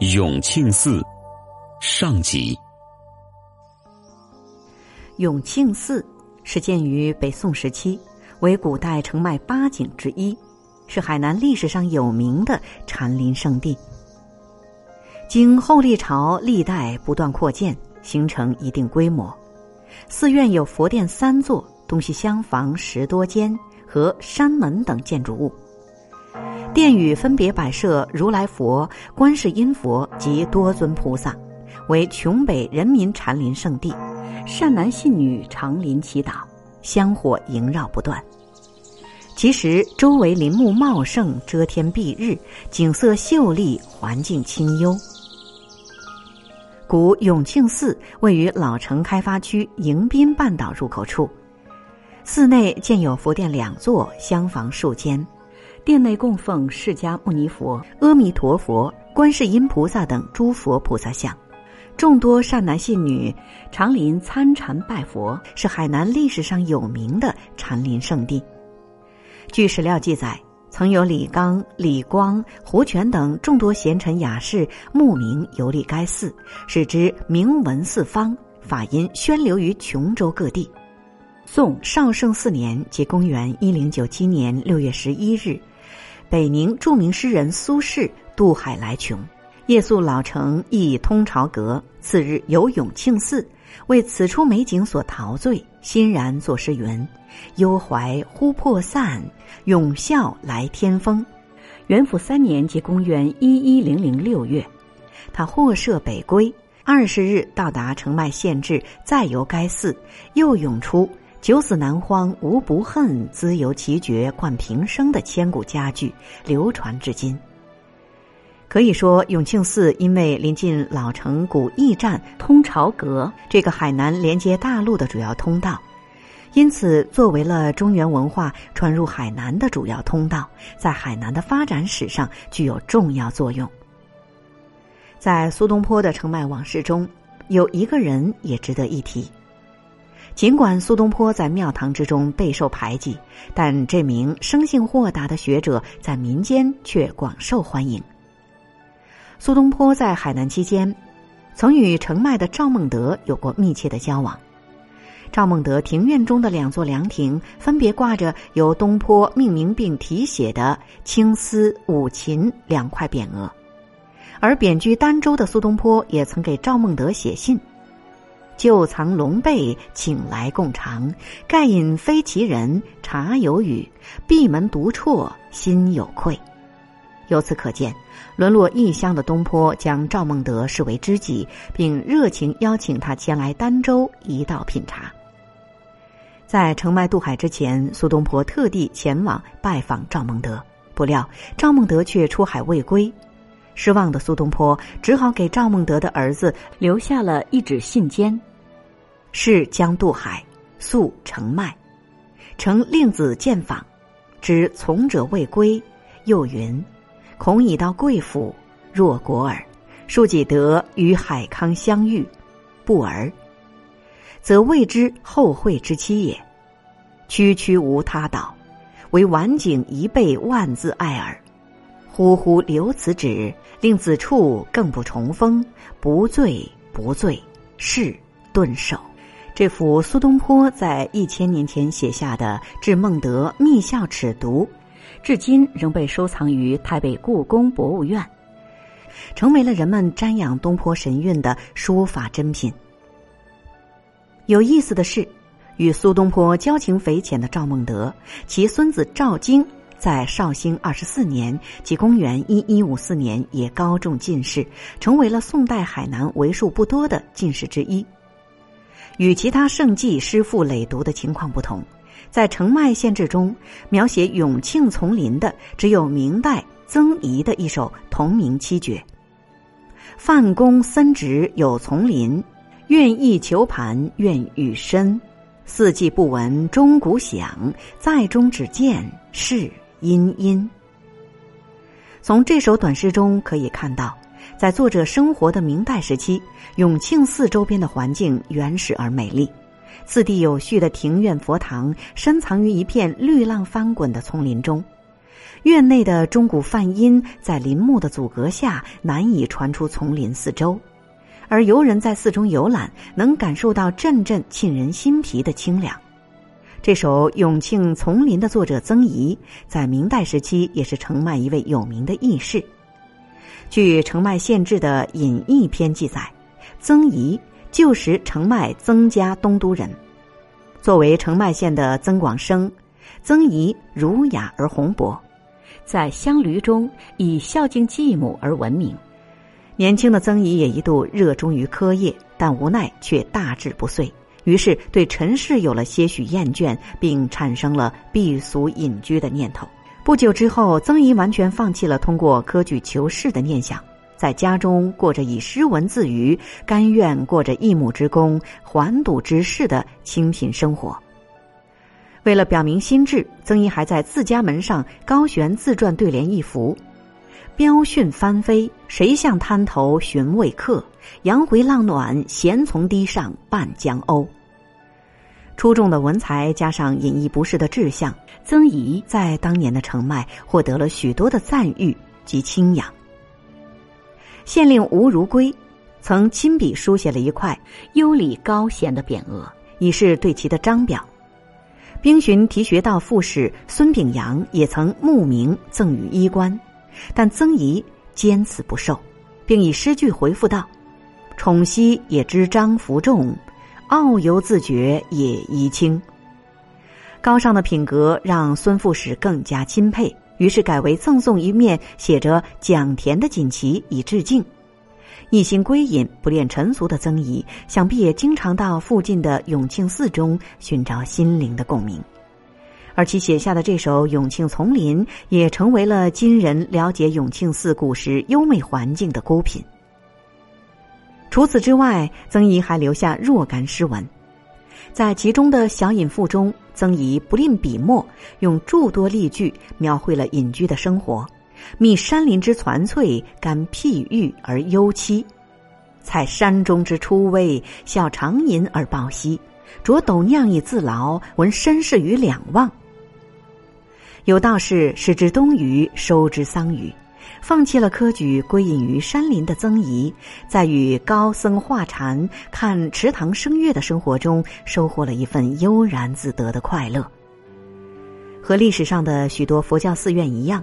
永庆寺上集。永庆寺是建于北宋时期，为古代城脉八景之一，是海南历史上有名的禅林圣地。经后历朝历代不断扩建，形成一定规模。寺院有佛殿三座，东西厢房十多间和山门等建筑物。殿宇分别摆设如来佛、观世音佛及多尊菩萨，为琼北人民禅林圣地，善男信女常临祈祷，香火萦绕不断。其实周围林木茂盛，遮天蔽日，景色秀丽，环境清幽。古永庆寺位于老城开发区迎宾半岛入口处，寺内建有佛殿两座，厢房数间。殿内供奉释迦牟尼佛、阿弥陀佛、观世音菩萨等诸佛菩萨像，众多善男信女常临参禅拜佛，是海南历史上有名的禅林圣地。据史料记载，曾有李纲、李光、胡泉等众多贤臣雅士慕名游历该寺，使之名闻四方，法音宣流于琼州各地。宋绍圣四年，即公元一零九七年六月十一日。北宁著名诗人苏轼渡海来琼，夜宿老城忆通朝阁。次日游永庆寺，为此处美景所陶醉，欣然作诗云：“幽怀忽破散，永笑来天风。”元符三年，即公元一一零零六月，他获赦北归。二十日到达澄迈县治，再游该寺，又涌出。九死难荒无不恨，自由奇绝冠平生的千古佳句流传至今。可以说，永庆寺因为临近老城古驿站通朝阁这个海南连接大陆的主要通道，因此作为了中原文化传入海南的主要通道，在海南的发展史上具有重要作用。在苏东坡的澄迈往事中，有一个人也值得一提。尽管苏东坡在庙堂之中备受排挤，但这名生性豁达的学者在民间却广受欢迎。苏东坡在海南期间，曾与澄迈的赵孟德有过密切的交往。赵孟德庭院中的两座凉亭分别挂着由东坡命名并题写的“青丝五禽”两块匾额，而贬居儋州的苏东坡也曾给赵孟德写信。旧藏龙背，请来共尝。盖饮非其人，茶有语。闭门独啜，心有愧。由此可见，沦落异乡的东坡将赵孟德视为知己，并热情邀请他前来儋州一道品茶。在澄迈渡海之前，苏东坡特地前往拜访赵孟德，不料赵孟德却出海未归。失望的苏东坡只好给赵孟德的儿子留下了一纸信笺。是将渡海，宿澄迈，承令子见访，知从者未归，又云：恐已到贵府，若果耳。庶几得与海康相遇，不儿，则未知后会之期也。区区无他岛，唯晚景一倍万字爱耳。呼呼留此旨，令子处更不重逢，不醉不醉，是顿首。这幅苏东坡在一千年前写下的《致孟德密校尺牍》，至今仍被收藏于台北故宫博物院，成为了人们瞻仰东坡神韵的书法珍品。有意思的是，与苏东坡交情匪浅的赵孟德，其孙子赵京在绍兴二十四年即公元一一五四年也高中进士，成为了宋代海南为数不多的进士之一。与其他圣迹诗赋累读的情况不同，在澄迈县志中描写永庆丛林的，只有明代曾颐的一首同名七绝。范公森植有丛林，愿意求盘愿与深，四季不闻钟鼓响，在中只见是阴阴。从这首短诗中可以看到。在作者生活的明代时期，永庆寺周边的环境原始而美丽，次第有序的庭院佛堂深藏于一片绿浪翻滚的丛林中。院内的钟鼓梵音在林木的阻隔下难以传出丛林四周，而游人在寺中游览，能感受到阵阵沁人心脾的清凉。这首《永庆丛林》的作者曾怡，在明代时期也是澄迈一位有名的义士。据《澄迈县志》的《隐逸篇》记载，曾怡旧时澄迈曾家东都人，作为澄迈县的曾广生，曾怡儒雅而宏博。在乡闾中以孝敬继母而闻名。年轻的曾姨也一度热衷于科业，但无奈却大志不遂，于是对尘世有了些许厌倦，并产生了避俗隐居的念头。不久之后，曾姨完全放弃了通过科举求仕的念想，在家中过着以诗文自娱，甘愿过着一亩之功，还赌之事的清贫生活。为了表明心志，曾姨还在自家门上高悬自传对联一幅：“标讯翻飞，谁向滩头寻未客？阳回浪暖，闲从堤上半江鸥。”出众的文才加上隐逸不世的志向，曾姨在当年的澄迈获得了许多的赞誉及钦仰。县令吴如圭曾亲笔书写了一块“优礼高贤”的匾额，以示对其的章表。兵巡提学道副使孙炳阳也曾慕名赠予衣冠，但曾仪坚此不受，并以诗句回复道：“宠惜也知章服众，傲游自觉也宜轻。”高尚的品格让孙副使更加钦佩，于是改为赠送一面写着“蒋田”的锦旗以致敬。一心归隐、不恋尘俗的曾姨，想必也经常到附近的永庆寺中寻找心灵的共鸣，而其写下的这首《永庆丛林》也成为了今人了解永庆寺古时优美环境的孤品。除此之外，曾姨还留下若干诗文，在其中的小隐赋中，曾姨不吝笔墨，用诸多例句描绘了隐居的生活。觅山林之攒翠，甘僻郁而幽栖；采山中之初微，笑长吟而抱膝。酌斗酿以自劳，闻身世于两忘。有道是：食之冬雨，收之桑榆。放弃了科举，归隐于山林的曾姨，在与高僧画禅、看池塘声乐的生活中，收获了一份悠然自得的快乐。和历史上的许多佛教寺院一样。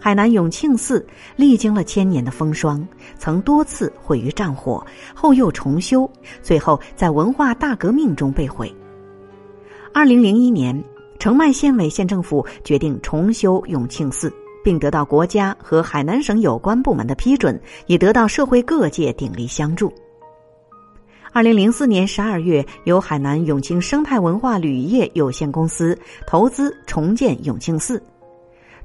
海南永庆寺历经了千年的风霜，曾多次毁于战火，后又重修，最后在文化大革命中被毁。二零零一年，澄迈县委县政府决定重修永庆寺，并得到国家和海南省有关部门的批准，也得到社会各界鼎力相助。二零零四年十二月，由海南永庆生态文化旅业有限公司投资重建永庆寺。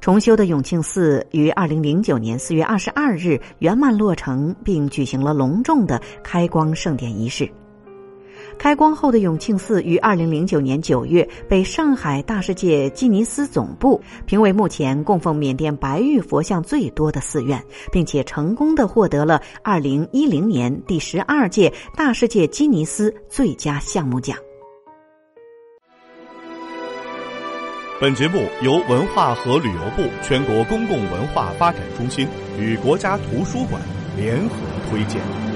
重修的永庆寺于二零零九年四月二十二日圆满落成，并举行了隆重的开光盛典仪式。开光后的永庆寺于二零零九年九月被上海大世界吉尼斯总部评为目前供奉缅甸白玉佛像最多的寺院，并且成功的获得了二零一零年第十二届大世界吉尼斯最佳项目奖。本节目由文化和旅游部全国公共文化发展中心与国家图书馆联合推荐。